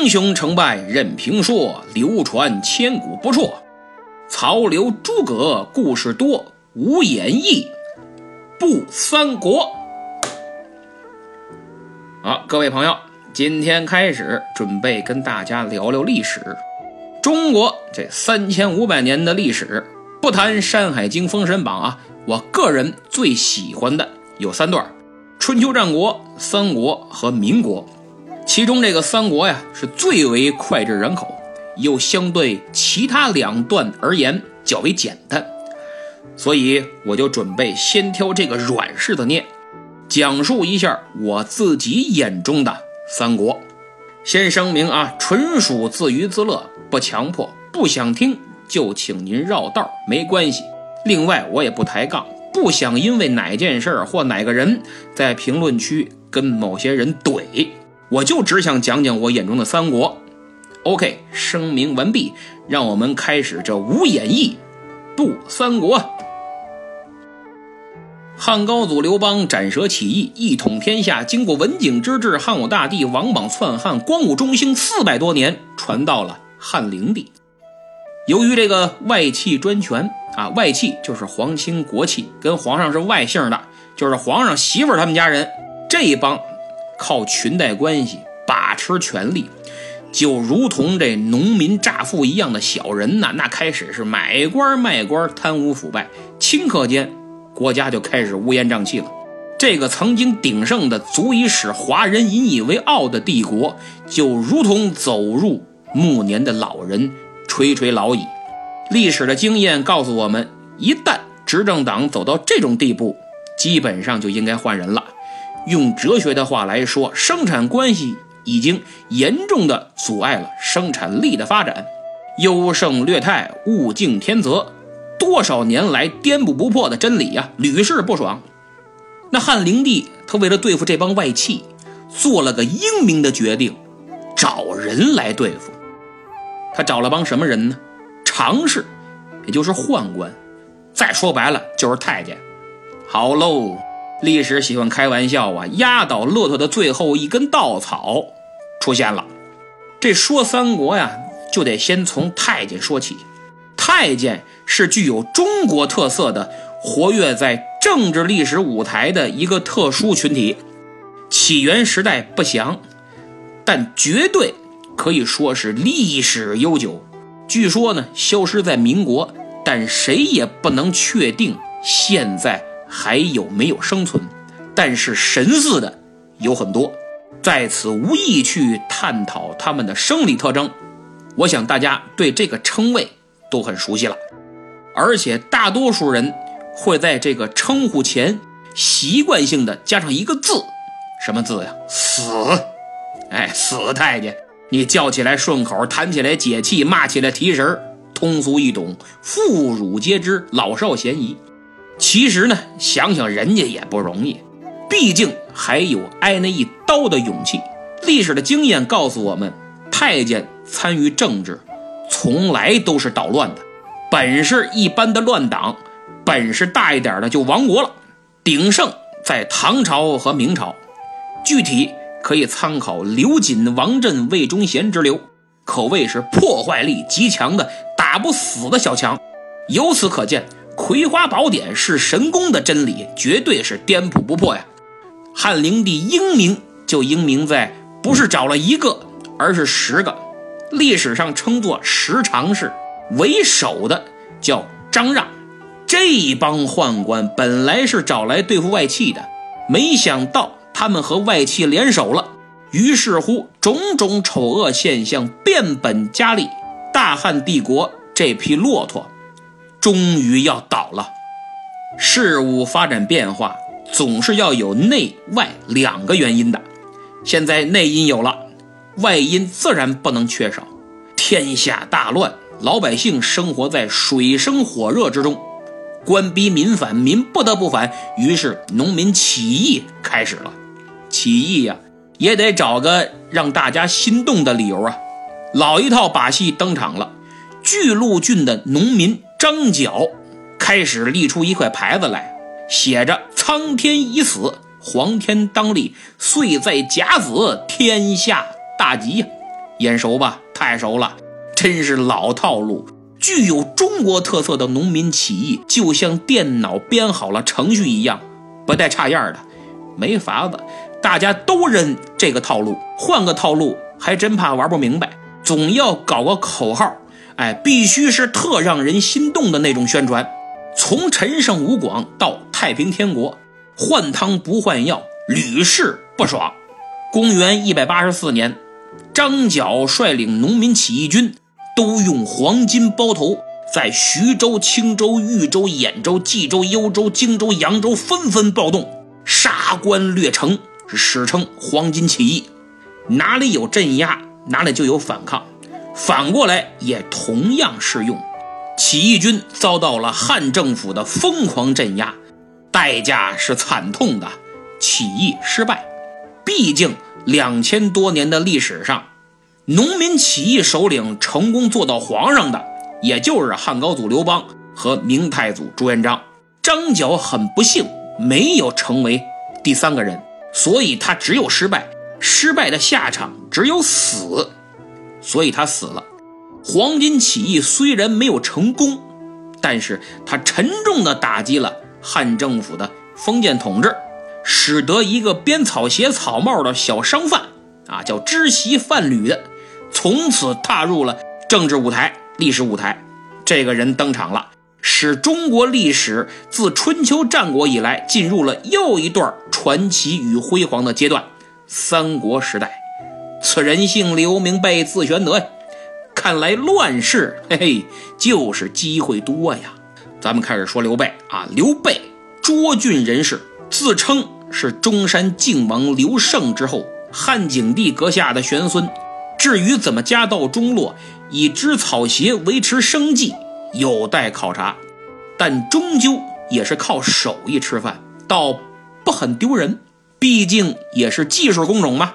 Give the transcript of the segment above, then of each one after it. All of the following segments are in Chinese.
英雄成败任评说，流传千古不辍。曹刘诸葛故事多，无演义不三国。好，各位朋友，今天开始准备跟大家聊聊历史。中国这三千五百年的历史，不谈《山海经》《封神榜》啊，我个人最喜欢的有三段：春秋战国、三国和民国。其中这个三国呀，是最为脍炙人口，又相对其他两段而言较为简单，所以我就准备先挑这个软柿子念，讲述一下我自己眼中的三国。先声明啊，纯属自娱自乐，不强迫，不想听就请您绕道，没关系。另外，我也不抬杠，不想因为哪件事或哪个人在评论区跟某些人怼。我就只想讲讲我眼中的三国。OK，声明完毕，让我们开始这无演义不三国。汉高祖刘邦斩蛇起义，一统天下，经过文景之治，汉武大帝王莽篡汉，光武中兴四百多年，传到了汉灵帝。由于这个外戚专权啊，外戚就是皇亲国戚，跟皇上是外姓的，就是皇上媳妇他们家人这一帮。靠裙带关系把持权力，就如同这农民乍富一样的小人呐，那开始是买官卖官，贪污腐败，顷刻间国家就开始乌烟瘴气了。这个曾经鼎盛的足以使华人引以为傲的帝国，就如同走入暮年的老人垂垂老矣。历史的经验告诉我们，一旦执政党走到这种地步，基本上就应该换人了。用哲学的话来说，生产关系已经严重的阻碍了生产力的发展。优胜劣汰，物竞天择，多少年来颠扑不破的真理呀，屡试不爽。那汉灵帝他为了对付这帮外戚，做了个英明的决定，找人来对付。他找了帮什么人呢？常侍，也就是宦官，再说白了就是太监。好喽。历史喜欢开玩笑啊，压倒骆驼的最后一根稻草出现了。这说三国呀，就得先从太监说起。太监是具有中国特色的，活跃在政治历史舞台的一个特殊群体。起源时代不详，但绝对可以说是历史悠久。据说呢，消失在民国，但谁也不能确定现在。还有没有生存？但是神似的有很多，在此无意去探讨他们的生理特征。我想大家对这个称谓都很熟悉了，而且大多数人会在这个称呼前习惯性的加上一个字，什么字呀？死！哎，死太监！你叫起来顺口，弹起来解气，骂起来提神通俗易懂，妇孺皆知，老少咸宜。其实呢，想想人家也不容易，毕竟还有挨那一刀的勇气。历史的经验告诉我们，太监参与政治，从来都是捣乱的。本事一般的乱党，本事大一点的就亡国了。鼎盛在唐朝和明朝，具体可以参考刘瑾、王振、魏忠贤之流，可谓是破坏力极强的打不死的小强。由此可见。葵花宝典是神功的真理，绝对是颠扑不破呀！汉灵帝英明就英明在不是找了一个，而是十个，历史上称作十常侍。为首的叫张让，这帮宦官本来是找来对付外戚的，没想到他们和外戚联手了，于是乎种种丑恶现象变本加厉，大汉帝国这匹骆驼。终于要倒了。事物发展变化总是要有内外两个原因的。现在内因有了，外因自然不能缺少。天下大乱，老百姓生活在水深火热之中，官逼民反，民不得不反，于是农民起义开始了。起义呀，也得找个让大家心动的理由啊。老一套把戏登场了，巨鹿郡的农民。张角开始立出一块牌子来，写着“苍天已死，黄天当立，岁在甲子，天下大吉”呀。眼熟吧？太熟了，真是老套路。具有中国特色的农民起义，就像电脑编好了程序一样，不带差样的。没法子，大家都认这个套路，换个套路还真怕玩不明白。总要搞个口号，哎，必须是特让人心动的那种宣传。从陈胜吴广到太平天国，换汤不换药，屡试不爽。公元一百八十四年，张角率领农民起义军，都用黄金包头，在徐州、青州、豫州、兖州、冀州、幽州、荆州、扬州纷纷暴动，杀官掠城，史称黄金起义。哪里有镇压？哪里就有反抗，反过来也同样适用。起义军遭到了汉政府的疯狂镇压，代价是惨痛的，起义失败。毕竟两千多年的历史上，农民起义首领成功做到皇上的，也就是汉高祖刘邦和明太祖朱元璋。张角很不幸没有成为第三个人，所以他只有失败。失败的下场只有死，所以他死了。黄巾起义虽然没有成功，但是他沉重地打击了汉政府的封建统治，使得一个编草鞋、草帽的小商贩啊，叫织席贩履的，从此踏入了政治舞台、历史舞台。这个人登场了，使中国历史自春秋战国以来进入了又一段传奇与辉煌的阶段。三国时代，此人姓刘，名备，字玄德呀。看来乱世，嘿嘿，就是机会多呀。咱们开始说刘备啊，刘备，涿郡人士，自称是中山靖王刘胜之后，汉景帝阁下的玄孙。至于怎么家道中落，以织草鞋维持生计，有待考察。但终究也是靠手艺吃饭，倒不很丢人。毕竟也是技术工种嘛。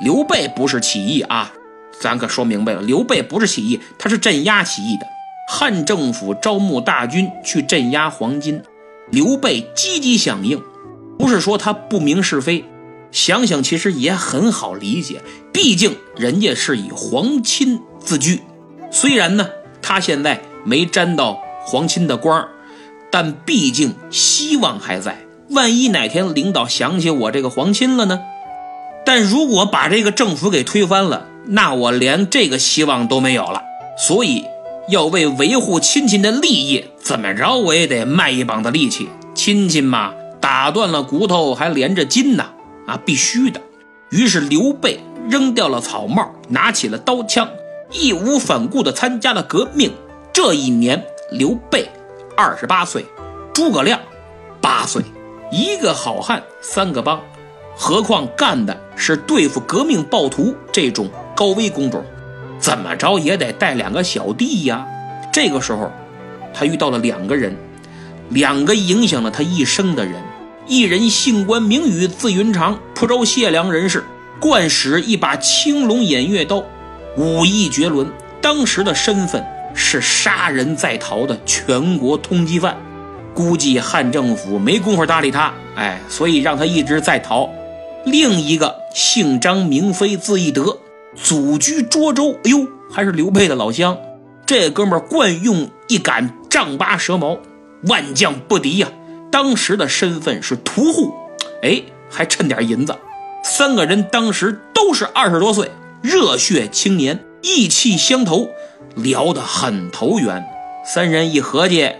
刘备不是起义啊，咱可说明白了，刘备不是起义，他是镇压起义的。汉政府招募大军去镇压黄巾，刘备积极响应。不是说他不明是非，想想其实也很好理解。毕竟人家是以皇亲自居，虽然呢他现在没沾到皇亲的光但毕竟希望还在。万一哪天领导想起我这个皇亲了呢？但如果把这个政府给推翻了，那我连这个希望都没有了。所以要为维护亲戚的利益，怎么着我也得卖一膀子力气。亲戚嘛，打断了骨头还连着筋呢，啊，必须的。于是刘备扔掉了草帽，拿起了刀枪，义无反顾地参加了革命。这一年，刘备二十八岁，诸葛亮八岁。一个好汉三个帮，何况干的是对付革命暴徒这种高危工种，怎么着也得带两个小弟呀。这个时候，他遇到了两个人，两个影响了他一生的人。一人姓关名羽，字云长，蒲州解良人士，惯使一把青龙偃月刀，武艺绝伦。当时的身份是杀人在逃的全国通缉犯。估计汉政府没工夫搭理他，哎，所以让他一直在逃。另一个姓张名飞，字翼德，祖居涿州。哎呦，还是刘备的老乡。这哥们儿惯用一杆丈八蛇矛，万将不敌呀。当时的身份是屠户，哎，还趁点银子。三个人当时都是二十多岁，热血青年，意气相投，聊得很投缘。三人一合计。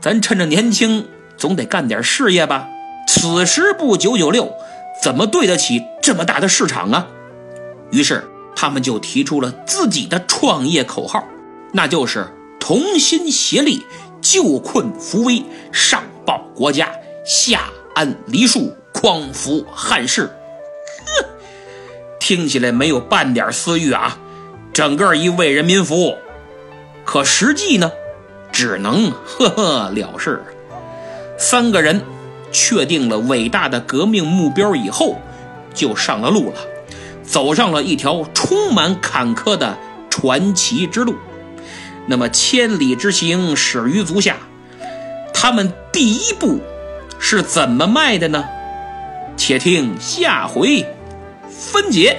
咱趁着年轻，总得干点事业吧。此时不九九六，怎么对得起这么大的市场啊？于是他们就提出了自己的创业口号，那就是同心协力，救困扶危，上报国家，下安黎庶，匡扶汉室。呵，听起来没有半点私欲啊，整个一为人民服务。可实际呢？只能呵呵了事。三个人确定了伟大的革命目标以后，就上了路了，走上了一条充满坎坷的传奇之路。那么千里之行，始于足下。他们第一步是怎么迈的呢？且听下回分解。